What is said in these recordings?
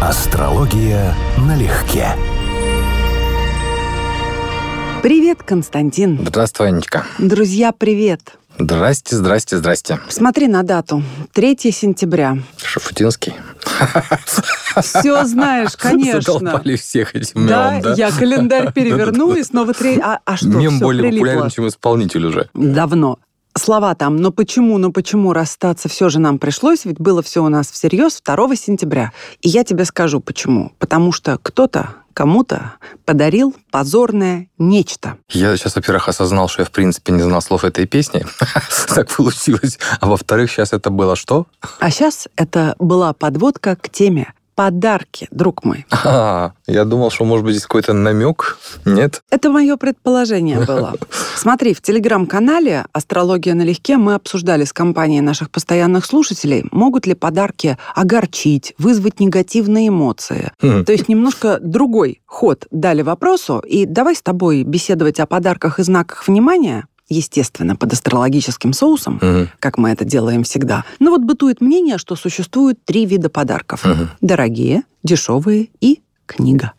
Астрология налегке. Привет, Константин. Здравствуй, Анечка. Друзья, привет. Здрасте, здрасте, здрасте. Смотри на дату. 3 сентября. Шафутинский. Все знаешь, конечно. Задолбали всех этим Да, мемом, да? я календарь переверну и снова три... А, а что, Мем более прилипло? популярен, чем исполнитель уже. Давно. Слова там, но почему, ну почему расстаться все же нам пришлось, ведь было все у нас всерьез 2 сентября. И я тебе скажу почему. Потому что кто-то кому-то подарил позорное нечто. Я сейчас, во-первых, осознал, что я, в принципе, не знал слов этой песни. Так получилось. А во-вторых, сейчас это было что? А сейчас это была подводка к теме подарки, друг мой. А, я думал, что, может быть, здесь какой-то намек. Нет? Это мое предположение было. Смотри, в телеграм-канале «Астрология налегке» мы обсуждали с компанией наших постоянных слушателей, могут ли подарки огорчить, вызвать негативные эмоции. То есть немножко другой ход дали вопросу, и давай с тобой беседовать о подарках и знаках внимания, естественно, под астрологическим соусом, Мгм. как мы это делаем всегда. Но вот бытует мнение, что существует три вида подарков. Мгм. Дорогие, дешевые и книга.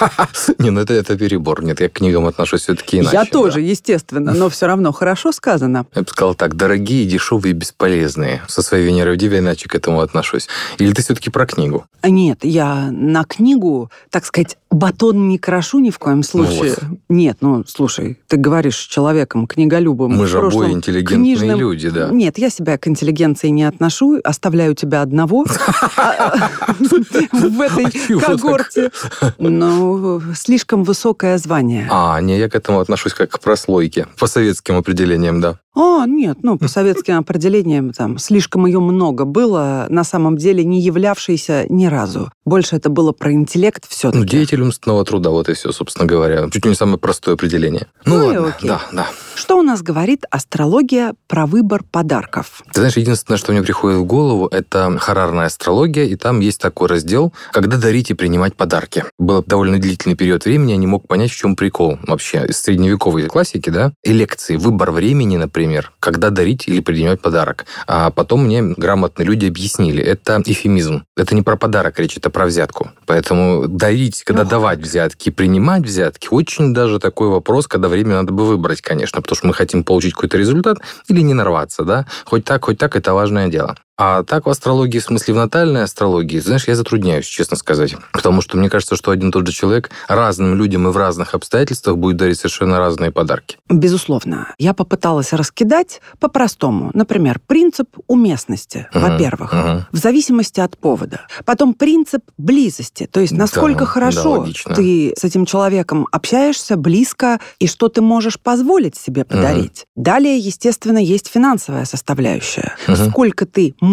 Не, ну это, это перебор. Нет, я к книгам отношусь все-таки иначе. Я тоже, естественно, но все равно хорошо сказано. Я бы сказал так, дорогие, дешевые, бесполезные. Со своей Венерой в Деве иначе к этому отношусь. Или ты все-таки про книгу? А Нет, я на книгу, так сказать, батон не крошу ни в коем случае. Нет, ну, слушай, ты говоришь человеком, книголюбом. Мы же прошлом обои интеллигентные книжным- люди, да. Нет, я себя к интеллигенции не отношу, оставляю тебя одного а, в этой когорте. Ну, слишком высокое звание. А, не, я к этому отношусь как к прослойке. По советским определениям, да. А, нет, ну, по советским определениям, там, слишком ее много было, на самом деле не являвшейся ни разу. Больше это было про интеллект все-таки. Ну, деятель умственного труда, вот и все, собственно говоря. Чуть ли не самое простое определение. Ну, Ну ладно, окей. да, да. Что у нас говорит астрология про выбор подарков? Ты знаешь, единственное, что мне приходит в голову, это харарная астрология, и там есть такой раздел, когда дарить и принимать подарки. Был довольно длительный период времени, я не мог понять, в чем прикол вообще. Из средневековой классики, да, и лекции, выбор времени, например, когда дарить или принимать подарок. А потом мне грамотные люди объяснили, это эфемизм. Это не про подарок речь, это про взятку. Поэтому дарить, когда Ох. давать взятки, принимать взятки, очень даже такой вопрос, когда время надо бы выбрать, конечно, потому что мы хотим получить какой-то результат или не нарваться, да. Хоть так, хоть так, это важное дело. А так в астрологии, в смысле в натальной астрологии, знаешь, я затрудняюсь, честно сказать. Потому что мне кажется, что один и тот же человек разным людям и в разных обстоятельствах будет дарить совершенно разные подарки. Безусловно. Я попыталась раскидать по-простому. Например, принцип уместности, Мгм, во-первых, мгм. в зависимости от повода. Потом принцип близости, то есть насколько Да, хорошо да, ты с этим человеком общаешься, близко, и что ты можешь позволить себе подарить. Далее, естественно, есть финансовая составляющая. Мгм. Сколько ты можешь,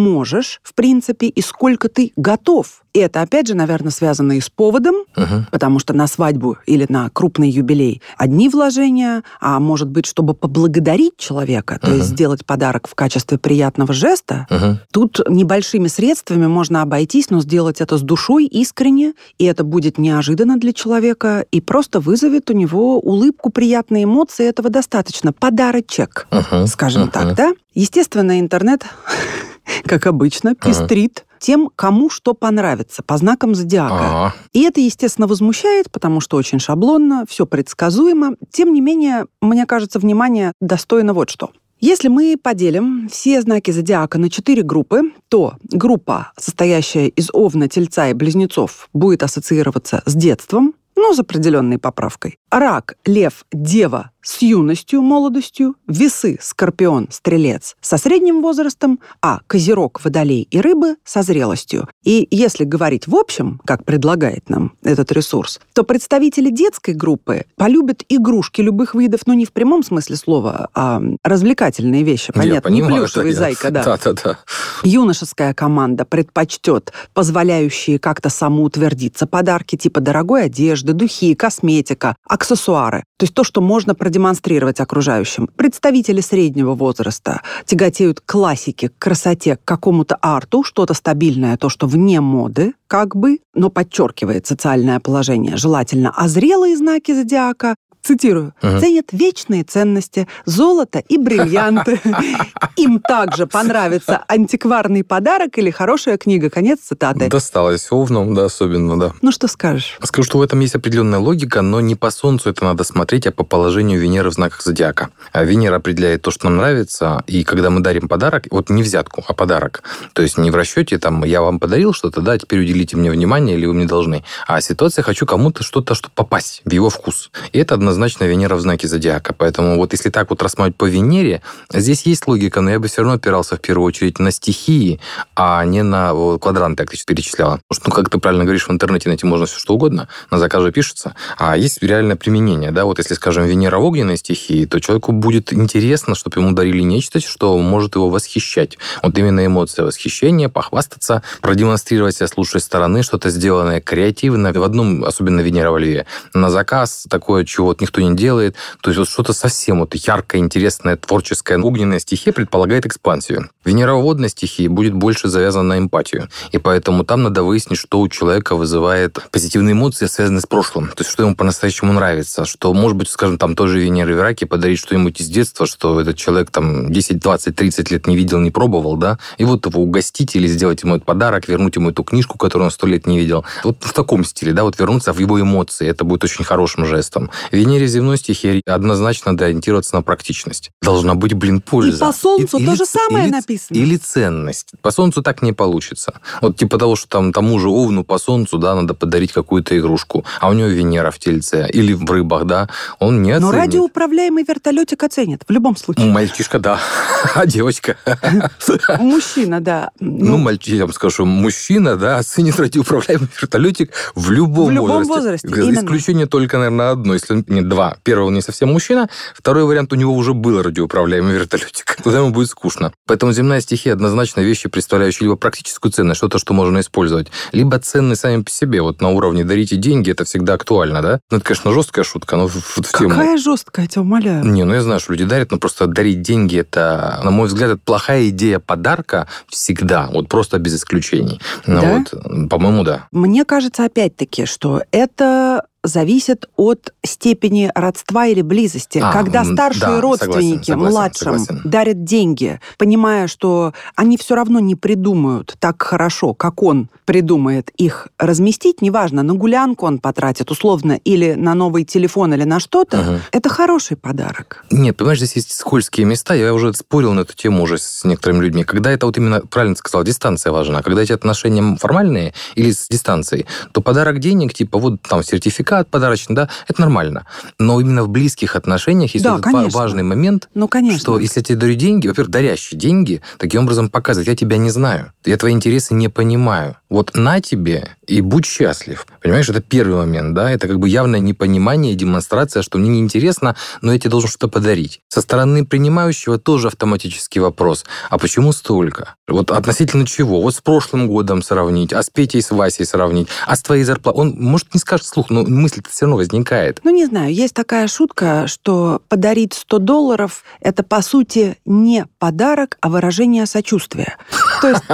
в принципе, и сколько ты готов. И это, опять же, наверное, связано и с поводом, Мгм. потому что на свадьбу или на крупный юбилей одни вложения, а может быть, чтобы поблагодарить человека, то Мгм. есть сделать подарок в качестве приятного жеста, Мгм. тут небольшими средствами можно обойтись, но сделать это с душой, искренне, и это будет неожиданно для человека и просто вызовет у него улыбку, приятные эмоции, этого достаточно. Подарочек, Мгм. скажем Мгм. так, да? Естественно, интернет, как обычно, пестрит тем, кому что понравится, по знакам зодиака. А, И это, естественно, возмущает, потому что очень шаблонно, все предсказуемо. Тем не менее, мне кажется, внимание достойно вот что. Если мы поделим все знаки зодиака на четыре группы, то группа, состоящая из овна, тельца и близнецов, будет ассоциироваться с детством, но с определенной поправкой. Рак, лев, дева с юностью, молодостью, весы, скорпион, стрелец со средним возрастом, а козерог, водолей и рыбы со зрелостью. И если говорить в общем, как предлагает нам этот ресурс, то представители детской группы полюбят игрушки любых видов, ну не в прямом смысле слова, а развлекательные вещи, я понятно, не понимаю, плюшевый что я- зайка, да. Да-да-да. Юношеская команда предпочтет позволяющие как-то самоутвердиться подарки типа дорогой одежды, духи, косметика, аксессуары. То есть то, что можно продемонстрировать окружающим. Представители среднего возраста тяготеют к классике, к красоте, к какому-то арту, что-то стабильное, то, что вне моды, как бы, но подчеркивает социальное положение желательно. А зрелые знаки зодиака цитирую, угу. ценят вечные ценности, золото и бриллианты. Им также понравится антикварный подарок или хорошая книга. Конец цитаты. Досталось овнам, да, особенно, да. Ну, что скажешь? Скажу, что в этом есть определенная логика, но не по Солнцу это надо смотреть, а по положению Венеры в знаках зодиака. А Венера определяет то, что нам нравится, и когда мы дарим подарок, вот не взятку, а подарок, то есть не в расчете, там, я вам подарил что-то, да, теперь уделите мне внимание, или вы мне должны, а ситуация, хочу кому-то что-то, что попасть в его вкус. И это однозначно Венера в знаке зодиака. Поэтому вот если так вот рассматривать по Венере, здесь есть логика, но я бы все равно опирался в первую очередь на стихии, а не на вот, квадранты, как ты перечисляла. Потому что, ну, как ты правильно говоришь, в интернете найти можно все что угодно, на заказ же пишется. А есть реальное применение, да, вот если, скажем, Венера в огненной стихии, то человеку будет интересно, чтобы ему дарили нечто, что может его восхищать. Вот именно эмоция восхищения, похвастаться, продемонстрировать себя с лучшей стороны, что-то сделанное креативно. В одном, особенно Венера во Льве, на заказ такое, чего никто не делает. То есть вот что-то совсем вот яркое, интересное, творческое. Огненная стихия предполагает экспансию. Венера в водной стихии будет больше завязана на эмпатию. И поэтому там надо выяснить, что у человека вызывает позитивные эмоции, связанные с прошлым. То есть что ему по-настоящему нравится. Что, может быть, скажем, там тоже Венера в раке подарить что-нибудь из детства, что этот человек там 10, 20, 30 лет не видел, не пробовал, да, и вот его угостить или сделать ему этот подарок, вернуть ему эту книжку, которую он сто лет не видел. Вот в таком стиле, да, вот вернуться в его эмоции. Это будет очень хорошим жестом. Венере земной стихии однозначно надо ориентироваться на практичность. Должна быть, блин, польза. И по Солнцу и, то или, же самое или, написано. Или ценность. По Солнцу так не получится. Вот типа того, что там тому же Овну по Солнцу, да, надо подарить какую-то игрушку, а у него Венера в Тельце или в рыбах, да, он не оценит. Но радиоуправляемый вертолетик оценит в любом случае. Мальчишка, да. А девочка? Мужчина, да. Ну, мальчик, я вам скажу, мужчина, да, оценит радиоуправляемый вертолетик в любом, в любом возрасте. возрасте. Исключение только, наверное, одно, если не два. Первый он не совсем мужчина, второй вариант у него уже был радиоуправляемый вертолетик. Тогда ему будет скучно. Поэтому земная стихия однозначно вещи, представляющие либо практическую ценность, что-то, что можно использовать, либо ценные сами по себе. Вот на уровне дарите деньги, это всегда актуально, да? Ну, это, конечно, жесткая шутка, но в, в тему. Какая жесткая, я тебя умоляю. Не, ну я знаю, что люди дарят, но просто дарить деньги, это, на мой взгляд, это плохая идея подарка всегда, вот просто без исключений. Ну, да? вот, по-моему, да. Мне кажется, опять-таки, что это зависит от степени родства или близости. А, Когда старшие да, родственники согласен, младшим согласен. дарят деньги, понимая, что они все равно не придумают так хорошо, как он придумает их разместить, неважно, на гулянку он потратит условно или на новый телефон или на что-то, угу. это хороший подарок. Нет, понимаешь, здесь есть скользкие места. Я уже спорил на эту тему уже с некоторыми людьми. Когда это вот именно, правильно сказал, дистанция важна. Когда эти отношения формальные или с дистанцией, то подарок денег, типа вот там сертификат сертификат подарочный, да, это нормально. Но именно в близких отношениях есть да, этот важный момент, ну, конечно. что если я тебе дарю деньги, во-первых, дарящие деньги, таким образом показывать, я тебя не знаю, я твои интересы не понимаю. Вот на тебе и будь счастлив. Понимаешь, это первый момент, да, это как бы явное непонимание, демонстрация, что мне неинтересно, но я тебе должен что-то подарить. Со стороны принимающего тоже автоматический вопрос, а почему столько? Вот относительно чего? Вот с прошлым годом сравнить, а с Петей, с Васей сравнить, а с твоей зарплатой? Он, может, не скажет вслух, но мысль-то все равно возникает. Ну, не знаю, есть такая шутка, что подарить 100 долларов – это, по сути, не подарок, а выражение сочувствия. То есть...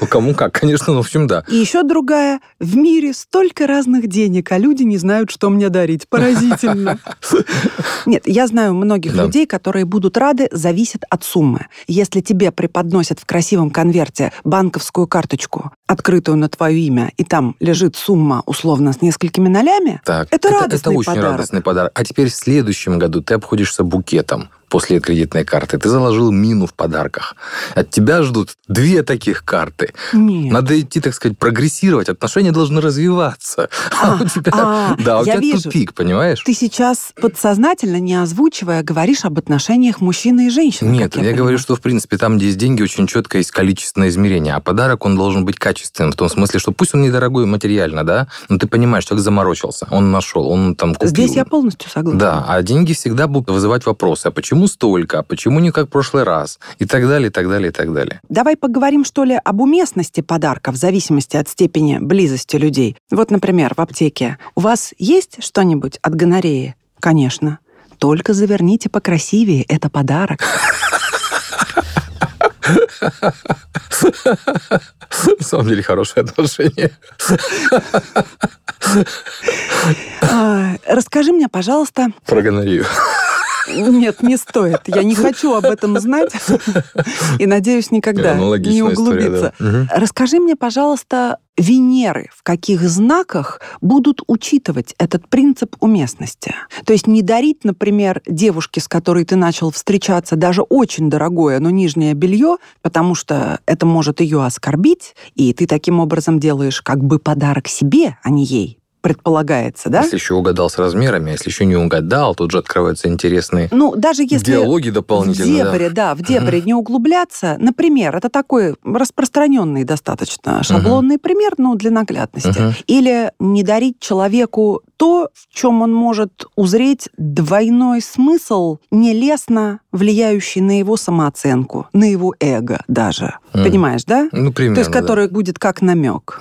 Ну, кому как, конечно, ну, в общем, да. И еще другая. В мире столько разных денег, а люди не знают, что мне дарить. Поразительно. Нет, я знаю многих людей, которые будут рады, зависит от суммы. Если тебе преподносят в красивом конверте банковскую карточку, открытую на твое имя, и там лежит сумма условно с несколькими нолями, так, это, это радостный Это очень подарок. радостный подарок. А теперь в следующем году ты обходишься букетом после кредитной карты. Ты заложил мину в подарках. От тебя ждут две таких карты. Нет. Надо идти, так сказать, прогрессировать. Отношения должны развиваться. А, а у тебя, а, да, у тебя вижу. тупик, понимаешь? Ты сейчас подсознательно, не озвучивая, говоришь об отношениях мужчины и женщины. Нет, я, я говорю, что, в принципе, там, где есть деньги, очень четко есть количественное измерение. А подарок, он должен быть качественным. В том смысле, что пусть он недорогой материально, да, но ты понимаешь, человек заморочился, он нашел, он там купил. Здесь я полностью согласна. Да, а деньги всегда будут вызывать вопросы. А почему почему столько, почему не как в прошлый раз, и так далее, и так далее, и так далее. Давай поговорим, что ли, об уместности подарка в зависимости от степени близости людей. Вот, например, в аптеке. У вас есть что-нибудь от гонореи? Конечно. Только заверните покрасивее, это подарок. На самом деле хорошее отношение. А, расскажи мне, пожалуйста... Про гонорею. Нет, не стоит. Я не хочу об этом знать и надеюсь никогда не углубиться. История, да. Расскажи мне, пожалуйста, Венеры в каких знаках будут учитывать этот принцип уместности. То есть не дарить, например, девушке, с которой ты начал встречаться, даже очень дорогое, но нижнее белье, потому что это может ее оскорбить, и ты таким образом делаешь как бы подарок себе, а не ей предполагается, да? Если еще угадал с размерами, а если еще не угадал, тут же открываются интересные ну, даже если диалоги дополнительные. В дебре, да, да в дебре угу. не углубляться. Например, это такой распространенный достаточно шаблонный пример, ну, для наглядности. Или не дарить человеку то, в чем он может узреть двойной смысл, нелестно влияющий на его самооценку, на его эго даже. Понимаешь, да? Ну, примерно, То есть, который да. будет как намек.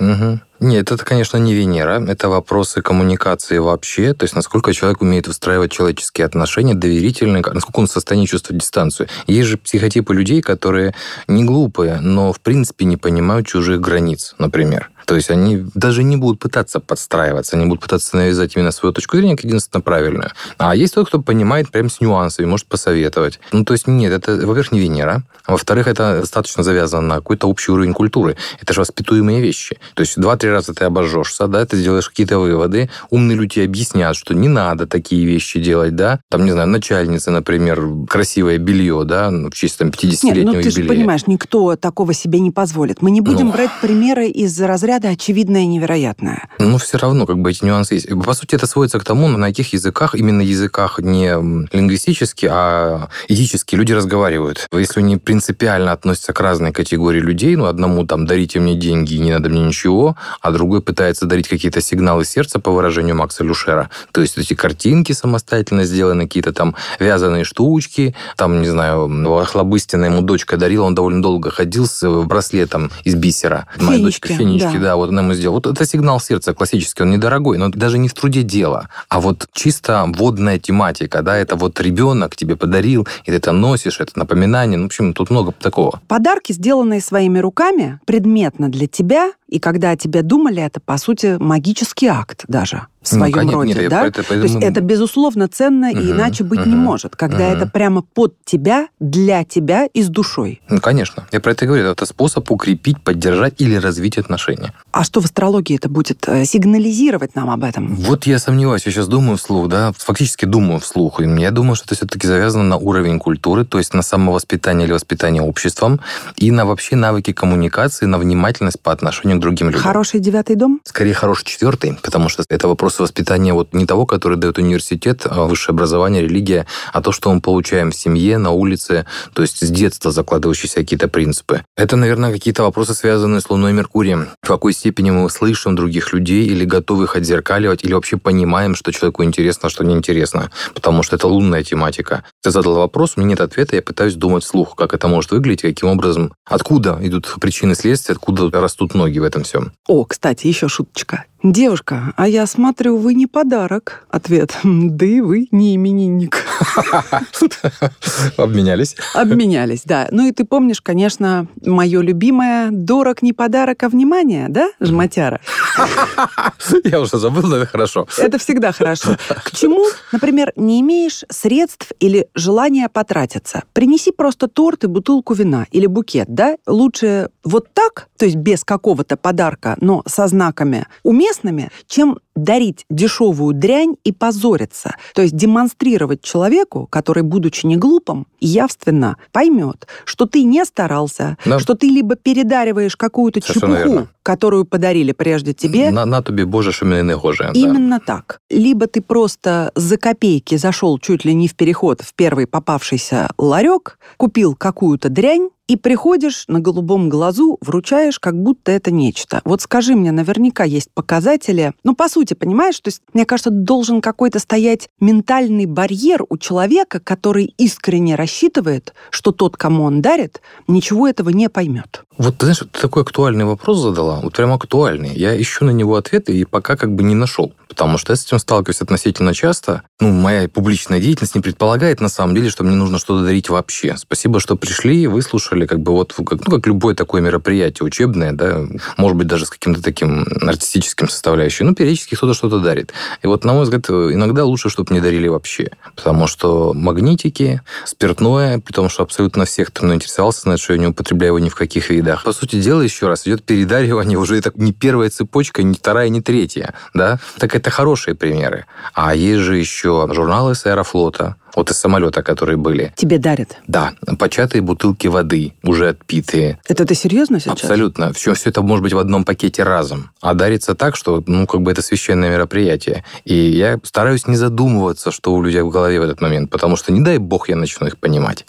Нет, это, конечно, не Венера. Это вопросы коммуникации вообще. То есть, насколько человек умеет выстраивать человеческие отношения, доверительные, насколько он в состоянии чувствовать дистанцию. Есть же психотипы людей, которые не глупые, но, в принципе, не понимают чужих границ, например. То есть они даже не будут пытаться подстраиваться, они будут пытаться навязать именно свою точку зрения как единственно правильную. А есть тот, кто понимает прям с нюансами, может посоветовать. Ну, то есть нет, это, во-первых, не Венера. А во-вторых, это достаточно завязано на какой-то общий уровень культуры. Это же воспитуемые вещи. То есть два-три раза ты обожжешься, да, ты сделаешь какие-то выводы. Умные люди объяснят, что не надо такие вещи делать, да. Там, не знаю, начальница, например, красивое белье, да, ну, в честь там 50-летнего Нет, ну ты же понимаешь, никто такого себе не позволит. Мы не будем ну... брать примеры из разряда разряда очевидное и невероятное. Ну, все равно как бы эти нюансы есть. По сути, это сводится к тому, на каких языках, именно языках не лингвистически, а этически люди разговаривают. Если они принципиально относятся к разной категории людей, ну, одному там дарите мне деньги, не надо мне ничего, а другой пытается дарить какие-то сигналы сердца, по выражению Макса Люшера. То есть эти картинки самостоятельно сделаны, какие-то там вязаные штучки, там, не знаю, Охлобыстина ему дочка дарила, он довольно долго ходил с браслетом из бисера. Фенечки, Моя дочка фенечки, да да, вот она ему сделала. Вот это сигнал сердца классический, он недорогой, но даже не в труде дело, а вот чисто водная тематика, да, это вот ребенок тебе подарил, и ты это носишь, это напоминание, ну, в общем, тут много такого. Подарки, сделанные своими руками, предметно для тебя, и когда о тебе думали, это, по сути, магический акт даже в своем ну, конечно, роде, нет, да? Это, это, То есть это, безусловно, ценно, угу, и иначе быть угу, не может, когда угу. это прямо под тебя, для тебя и с душой. Ну, конечно. Я про это говорю. Это способ укрепить, поддержать или развить отношения. А что в астрологии это будет э, сигнализировать нам об этом? Вот я сомневаюсь. Я сейчас думаю вслух, да, фактически думаю вслух. И я думаю, что это все-таки завязано на уровень культуры, то есть на самовоспитание или воспитание обществом, и на вообще навыки коммуникации, на внимательность по отношению к другим людям. Хороший девятый дом? Скорее, хороший четвертый, потому что это вопрос воспитания вот не того, который дает университет, а высшее образование, религия, а то, что мы получаем в семье, на улице, то есть с детства закладывающиеся какие-то принципы. Это, наверное, какие-то вопросы, связанные с Луной и Меркурием. В какой степени мы слышим других людей или готовы их отзеркаливать, или вообще понимаем, что человеку интересно, а что неинтересно, потому что это лунная тематика. Ты задал вопрос, у меня нет ответа, я пытаюсь думать вслух, как это может выглядеть, каким образом, откуда идут причины следствия, откуда растут ноги в этом всем. О, кстати, еще шуточка. Девушка, а я смотрю, вы не подарок. Ответ. Да и вы не именинник. Обменялись. Обменялись, да. Ну и ты помнишь, конечно, мое любимое «дорог не подарок, а внимание», да, жматяра? Я уже забыл, но это хорошо. Это всегда хорошо. К чему, например, не имеешь средств или желания потратиться? Принеси просто торт и бутылку вина или букет, да? Лучше вот так, то есть без какого-то подарка, но со знаками уместными, чем дарить дешевую дрянь и позориться. То есть демонстрировать человеку, который, будучи не глупым, явственно поймет, что ты не старался, да. что ты либо передариваешь какую-то чепуху, верно. которую подарили прежде тебе. На, на тебе боже, что не гоже. Именно да. так. Либо ты просто за копейки зашел чуть ли не в переход в первый попавшийся ларек, купил какую-то дрянь, и приходишь на голубом глазу, вручаешь, как будто это нечто. Вот скажи мне, наверняка есть показатели, ну, по сути, понимаешь, то есть, мне кажется, должен какой-то стоять ментальный барьер у человека, который искренне рассчитывает, что тот, кому он дарит, ничего этого не поймет. Вот, ты знаешь, ты такой актуальный вопрос задала, вот прям актуальный. Я ищу на него ответы и пока как бы не нашел потому что я с этим сталкиваюсь относительно часто. Ну, моя публичная деятельность не предполагает, на самом деле, что мне нужно что-то дарить вообще. Спасибо, что пришли, выслушали, слушали, как бы вот, ну, как любое такое мероприятие учебное, да, может быть, даже с каким-то таким артистическим составляющим, ну, периодически кто-то что-то дарит. И вот, на мой взгляд, иногда лучше, чтобы не дарили вообще, потому что магнитики, спиртное, при том, что абсолютно всех, кто мной интересовался, знает, что я не употребляю его ни в каких видах. По сути дела, еще раз, идет передаривание уже это не первая цепочка, не вторая, не третья, да. Так это хорошие примеры. А есть же еще журналы с Аэрофлота, вот из самолета, которые были. Тебе дарят? Да, початые бутылки воды, уже отпитые. Это ты серьезно сейчас? Абсолютно. Все, все это может быть в одном пакете разом. А дарится так, что, ну, как бы это священное мероприятие. И я стараюсь не задумываться, что у людей в голове в этот момент, потому что, не дай бог, я начну их понимать.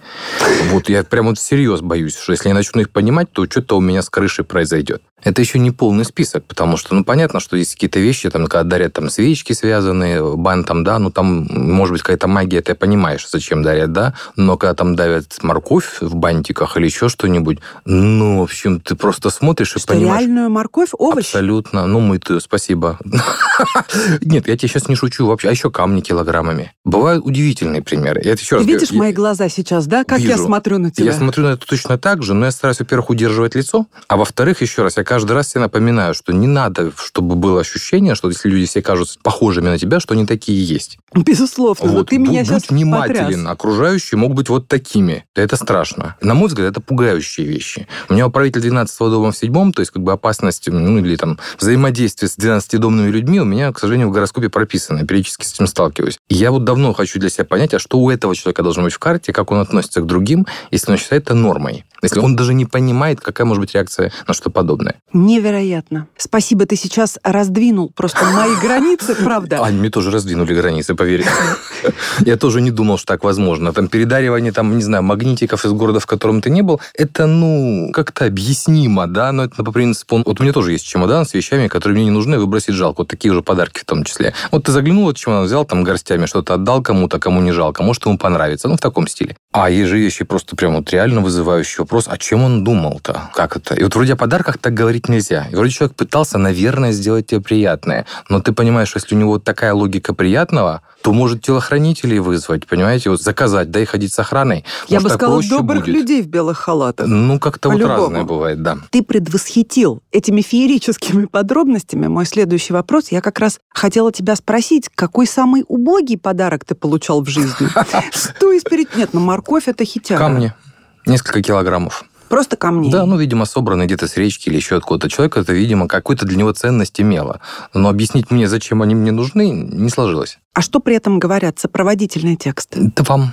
Вот я прям вот всерьез боюсь, что если я начну их понимать, то что-то у меня с крышей произойдет. Это еще не полный список, потому что, ну, понятно, что есть какие-то вещи, там, когда дарят там свечки связанные, бантом, да, ну, там, может быть, какая-то магия, ты понимаешь, зачем дарят, да, но когда там давят морковь в бантиках или еще что-нибудь, ну, в общем, ты просто смотришь что, и понимаешь... реальную морковь, овощ? Абсолютно, ну, мытую, спасибо. Нет, я тебе сейчас не шучу вообще, а еще камни килограммами. Бывают удивительные примеры. Я еще раз видишь мои глаза сейчас, да, как я смотрю на тебя? Я смотрю на это точно так же, но я стараюсь, во-первых, удерживать лицо, а во-вторых, еще раз, я каждый раз себе напоминаю, что не надо, чтобы было ощущение, что если люди все кажутся похожими на тебя, что они такие есть. Безусловно, вот, ты меня будь сейчас внимателен. Потряс. Окружающие могут быть вот такими. Это страшно. На мой взгляд, это пугающие вещи. У меня управитель 12 дома в седьмом, то есть как бы опасность, ну или там взаимодействие с 12-домными людьми у меня, к сожалению, в гороскопе прописано. Я периодически с этим сталкиваюсь. И я вот давно хочу для себя понять, а что у этого человека должно быть в карте, как он относится к другим, если он считает это нормой. Если он даже не понимает, какая может быть реакция на что подобное. Невероятно. Спасибо, ты сейчас раздвинул просто мои границы, правда? Ань, мне тоже раздвинули границы, поверь. Я тоже не думал, что так возможно. Там передаривание, там, не знаю, магнитиков из города, в котором ты не был, это, ну, как-то объяснимо, да, но это по принципу... Вот у меня тоже есть чемодан с вещами, которые мне не нужны, выбросить жалко. Вот такие же подарки в том числе. Вот ты заглянул, вот чемодан взял, там горстями что-то отдал кому-то, кому не жалко, может, ему понравится. Ну, в таком стиле. А есть же вещи просто прям вот реально вызывающие вопрос, а чем он думал-то? Как это? И вот вроде о подарках так говорить нельзя. И вроде человек пытался, наверное, сделать тебе приятное. Но ты понимаешь, что если у него такая логика приятного, то может телохранителей вызвать, понимаете, вот заказать, да и ходить с охраной. Я Может, бы сказала, добрых будет. людей в белых халатах. Ну, как-то вот разное бывает, да. Ты предвосхитил этими феерическими подробностями мой следующий вопрос. Я как раз хотела тебя спросить, какой самый убогий подарок ты получал в жизни? Что из перед... Нет, ну морковь это хитяга. Камни. Несколько килограммов. Просто камни. Да, ну, видимо, собраны где-то с речки или еще откуда-то. Человек это, видимо, какую-то для него ценность имело. Но объяснить мне, зачем они мне нужны, не сложилось. А что при этом говорят сопроводительные тексты? Да вам.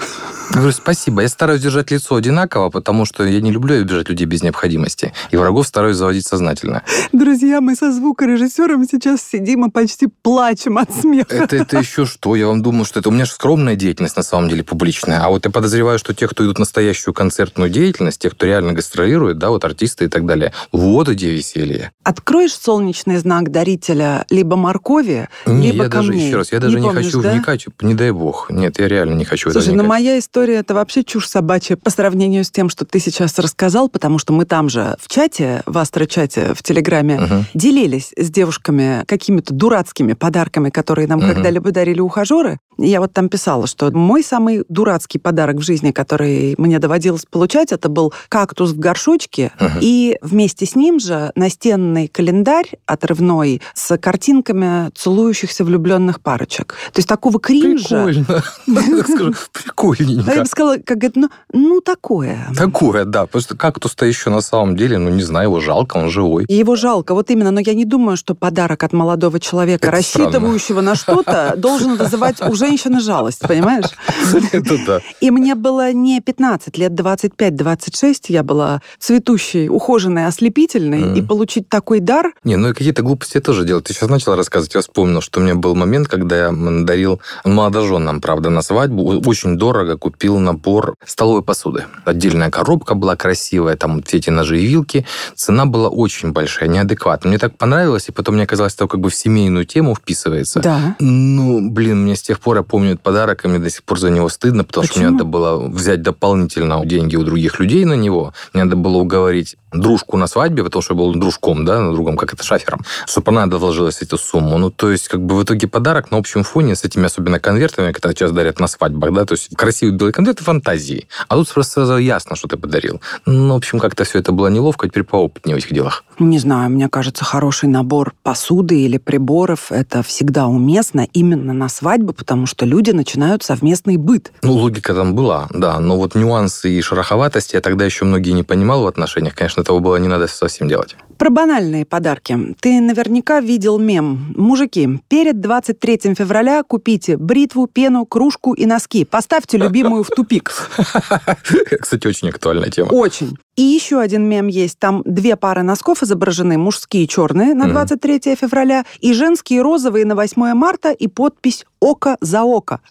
Говорю, спасибо. Я стараюсь держать лицо одинаково, потому что я не люблю обижать людей без необходимости. И врагов стараюсь заводить сознательно. Друзья, мы со звукорежиссером сейчас сидим и почти плачем от смеха. Это, это еще что? Я вам думаю, что это у меня же скромная деятельность на самом деле публичная. А вот я подозреваю, что те, кто идут в настоящую концертную деятельность, те, кто реально гастролирует, да, вот артисты и так далее, вот где веселье. Откроешь солнечный знак дарителя либо моркови, не, либо я камней. даже, еще раз, я даже не, не помнишь, хочу да? вникать, не дай бог. Нет, я реально не хочу Слушай, ну моя история это вообще чушь собачья по сравнению с тем, что ты сейчас рассказал, потому что мы там же в чате, в астро-чате, в Телеграме, угу. делились с девушками какими-то дурацкими подарками, которые нам угу. когда-либо дарили ухажеры. Я вот там писала, что мой самый дурацкий подарок в жизни, который мне доводилось получать, это был кактус в горшочке, угу. и вместе с ним же настенный календарь отрывной с картинками целующихся влюбленных парочек. То есть такого кринжа... Прикольно. Прикольненько. Я бы сказала, как говорит, ну, ну такое. Такое, да. Потому что кактус-то еще на самом деле, ну не знаю, его жалко, он живой. И его жалко, вот именно. Но я не думаю, что подарок от молодого человека, Это рассчитывающего странно. на что-то, должен вызывать у женщины жалость, понимаешь? Это да. И мне было не 15 лет, 25-26, я была цветущей, ухоженной, ослепительной, и получить такой дар... Не, ну какие-то глупости я тоже делал. Ты сейчас начала рассказывать, я вспомнил, что у меня был момент, когда я дарил молодоженам, правда, на свадьбу, очень дорого купил набор столовой посуды. Отдельная коробка была красивая, там все эти ножи и вилки. Цена была очень большая, неадекватная. Мне так понравилось, и потом мне казалось, что как бы в семейную тему вписывается. Да. Ну, блин, мне с тех пор, я помню этот подарок, и мне до сих пор за него стыдно, потому Почему? что мне надо было взять дополнительно деньги у других людей на него. Мне надо было уговорить дружку на свадьбе, потому что был дружком, да, другом, как это, шафером, чтобы она доложилась эту сумму. Ну, то есть, как бы в итоге подарок на общем фоне с этими особенно конвертами, которые сейчас дарят на свадьбах, да, то есть красивый белый конверт и фантазии. А тут просто сразу ясно, что ты подарил. Ну, в общем, как-то все это было неловко, теперь поопытнее в этих делах. Не знаю, мне кажется, хороший набор посуды или приборов – это всегда уместно именно на свадьбу, потому что люди начинают совместный быт. Ну, логика там была, да, но вот нюансы и шероховатости я тогда еще многие не понимал в отношениях. Конечно, этого было не надо совсем делать. Про банальные подарки. Ты наверняка видел мем. Мужики, перед 23 февраля купите бритву, пену, кружку и носки. Поставьте любимую в тупик. Кстати, очень актуальная тема. Очень. И еще один мем есть. Там две пары носков изображены. Мужские черные на 23 февраля и женские розовые на 8 марта и подпись «Око за око».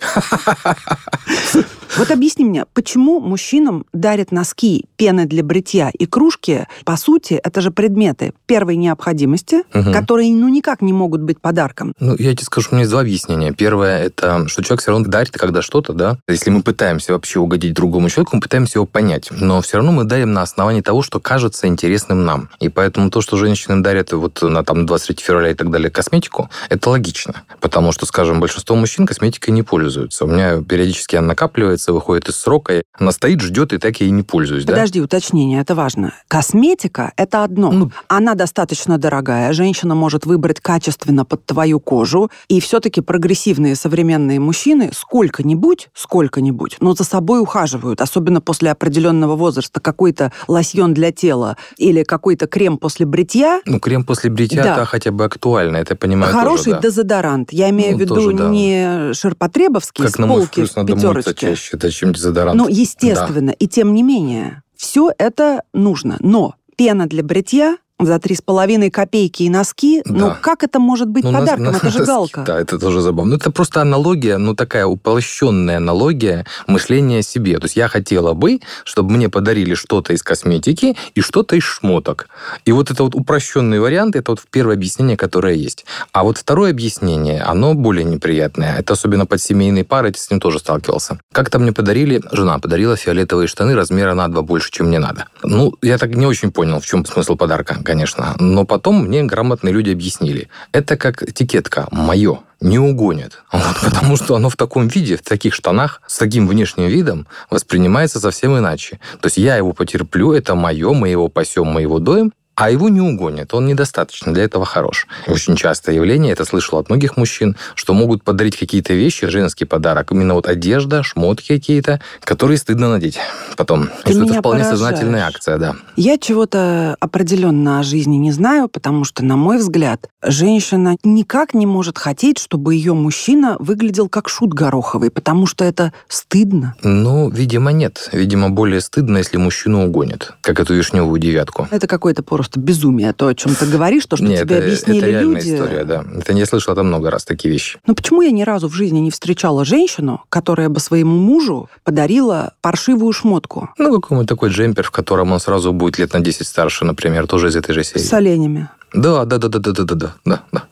Вот объясни мне, почему мужчинам дарят носки, пены для бритья и кружки? По сути, это же предметы первой необходимости, угу. которые ну никак не могут быть подарком. Ну, я тебе скажу, у меня есть два объяснения. Первое, это что человек все равно дарит когда что-то, да? Если мы пытаемся вообще угодить другому человеку, мы пытаемся его понять. Но все равно мы дарим на основании того, что кажется интересным нам. И поэтому то, что женщины дарят вот на там 23 февраля и так далее косметику, это логично. Потому что, скажем, большинство мужчин косметикой не пользуются. У меня периодически она накапливается, выходит из срока, она стоит, ждет, и так я и не пользуюсь. Подожди, да? уточнение, это важно. Косметика – это одно. Ну, она достаточно дорогая, женщина может выбрать качественно под твою кожу, и все-таки прогрессивные современные мужчины сколько-нибудь, сколько-нибудь, но за собой ухаживают, особенно после определенного возраста. Какой-то лосьон для тела или какой-то крем после бритья. Ну, крем после бритья, да. хотя бы актуально, это понимаю Хороший тоже, да. дезодорант. Я имею ну, в виду тоже, да. не ширпотребовский как с полки в пятерочке. чаще, это чем дезодорант. Ну, естественно. Да. И тем не менее, все это нужно. Но пена для бритья за три с половиной копейки и носки. Да. Ну, как это может быть ну, подарком? На, это же галка. Да, это тоже забавно. Ну, это просто аналогия, ну, такая упрощенная аналогия мышления о себе. То есть я хотела бы, чтобы мне подарили что-то из косметики и что-то из шмоток. И вот это вот упрощенный вариант, это вот первое объяснение, которое есть. А вот второе объяснение, оно более неприятное. Это особенно под семейные пары, я с ним тоже сталкивался. Как-то мне подарили, жена подарила фиолетовые штаны размера на два больше, чем мне надо. Ну, я так не очень понял, в чем смысл подарка конечно. Но потом мне грамотные люди объяснили. Это как этикетка «моё» не угонит. Вот, потому что оно в таком виде, в таких штанах, с таким внешним видом воспринимается совсем иначе. То есть я его потерплю, это мое, мы его пасем, мы его доим, а его не угонят, он недостаточно для этого хорош. Очень частое явление, это слышал от многих мужчин, что могут подарить какие-то вещи, женский подарок, именно вот одежда, шмотки какие-то, которые стыдно надеть потом. Ты что это вполне поражаешь. сознательная акция, да. Я чего-то определенно о жизни не знаю, потому что, на мой взгляд, женщина никак не может хотеть, чтобы ее мужчина выглядел как шут гороховый, потому что это стыдно. Ну, видимо, нет. Видимо, более стыдно, если мужчину угонят, как эту вишневую девятку. Это какой-то просто просто безумие, то, о чем ты говоришь, то, что Нет, тебе это, объяснили это реальная люди. история, да. Это я слышал это много раз, такие вещи. Но почему я ни разу в жизни не встречала женщину, которая бы своему мужу подарила паршивую шмотку? Ну, какой-нибудь такой джемпер, в котором он сразу будет лет на 10 старше, например, тоже из этой же серии. С оленями. Да, да, да, да, да, да, да, да, да.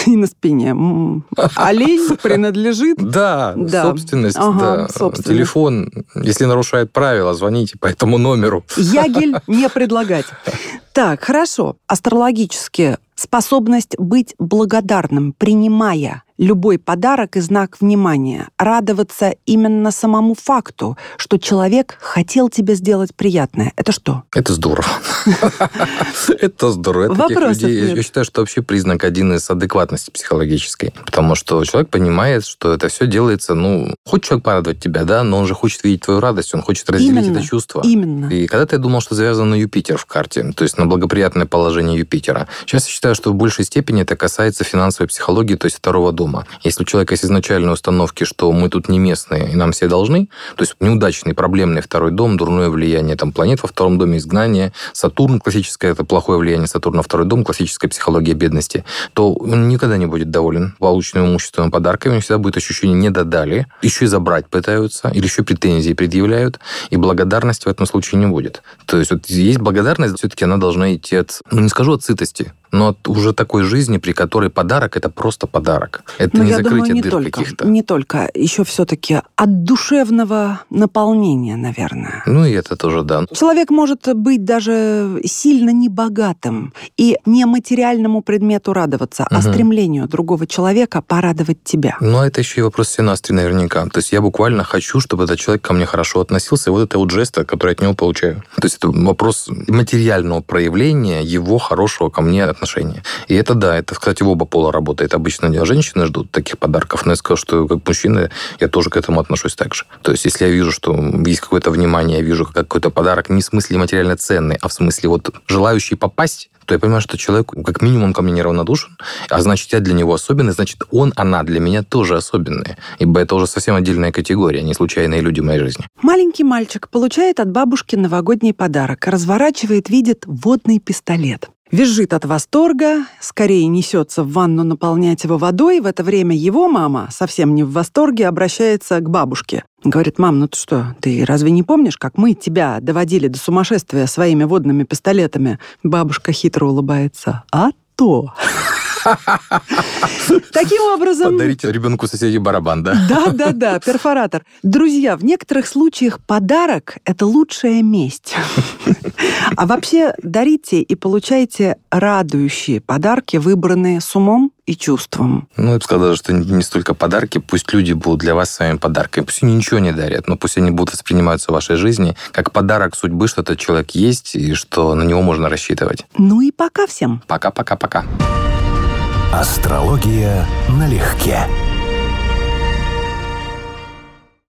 и на спине. Олень принадлежит? Да, собственность. Да. Телефон, если нарушает правила, звоните по этому номеру. Ягель не предлагать. Так, хорошо. Астрологически способность быть благодарным, принимая любой подарок и знак внимания, радоваться именно самому факту, что человек хотел тебе сделать приятное. Это что? Это здорово. Это здорово. Вопрос Я считаю, что вообще признак один из адекватности психологической. Потому что человек понимает, что это все делается, ну, хочет человек порадовать тебя, да, но он же хочет видеть твою радость, он хочет разделить это чувство. Именно. И когда-то я думал, что завязано на Юпитер в карте, то есть на благоприятное положение Юпитера. Сейчас я считаю, что в большей степени это касается финансовой психологии, то есть второго дома. Если у человека есть изначальные установки, что мы тут не местные и нам все должны, то есть неудачный, проблемный второй дом, дурное влияние там, планет во втором доме, изгнание, Сатурн, классическое, это плохое влияние Сатурна, второй дом, классическая психология бедности, то он никогда не будет доволен полученным имуществом подарками, у него всегда будет ощущение «не додали», еще и забрать пытаются, или еще претензии предъявляют, и благодарности в этом случае не будет. То есть вот есть благодарность, все-таки она должна идти от, ну не скажу от сытости, но от уже такой жизни, при которой подарок это просто подарок. Это Но не я закрытие думаю, не дыр только, каких-то. не только. Еще все-таки от душевного наполнения, наверное. Ну и это тоже да. Человек может быть даже сильно небогатым и не материальному предмету радоваться, а Мгм. стремлению другого человека порадовать тебя. Но это еще и вопрос сенастрии наверняка. То есть я буквально хочу, чтобы этот человек ко мне хорошо относился, и вот это вот жесты, которые от него получаю. То есть это вопрос материального проявления его хорошего ко мне отношения. И это да, это, кстати, в оба пола работает. Обычно женщины ждут таких подарков, но я скажу, что как мужчина я тоже к этому отношусь так же. То есть если я вижу, что есть какое-то внимание, я вижу какой-то подарок не в смысле материально ценный, а в смысле вот желающий попасть, то я понимаю, что человек как минимум ко мне неравнодушен, а значит, я для него особенный, значит, он, она для меня тоже особенные. Ибо это уже совсем отдельная категория, не случайные люди в моей жизни. Маленький мальчик получает от бабушки новогодний подарок, разворачивает, видит водный пистолет. Визжит от восторга, скорее несется в ванну наполнять его водой. В это время его мама, совсем не в восторге, обращается к бабушке. Говорит, мам, ну ты что, ты разве не помнишь, как мы тебя доводили до сумасшествия своими водными пистолетами? Бабушка хитро улыбается. А то. Таким образом... Подарите ребенку соседей барабан, да? Да, да, да, перфоратор. Друзья, в некоторых случаях подарок – это лучшая месть. А вообще дарите и получайте радующие подарки, выбранные с умом и чувством. Ну, я бы сказал, что не столько подарки, пусть люди будут для вас своими подарками. Пусть они ничего не дарят, но пусть они будут восприниматься в вашей жизни как подарок судьбы, что этот человек есть и что на него можно рассчитывать. Ну и пока всем. Пока-пока-пока. Астрология налегке.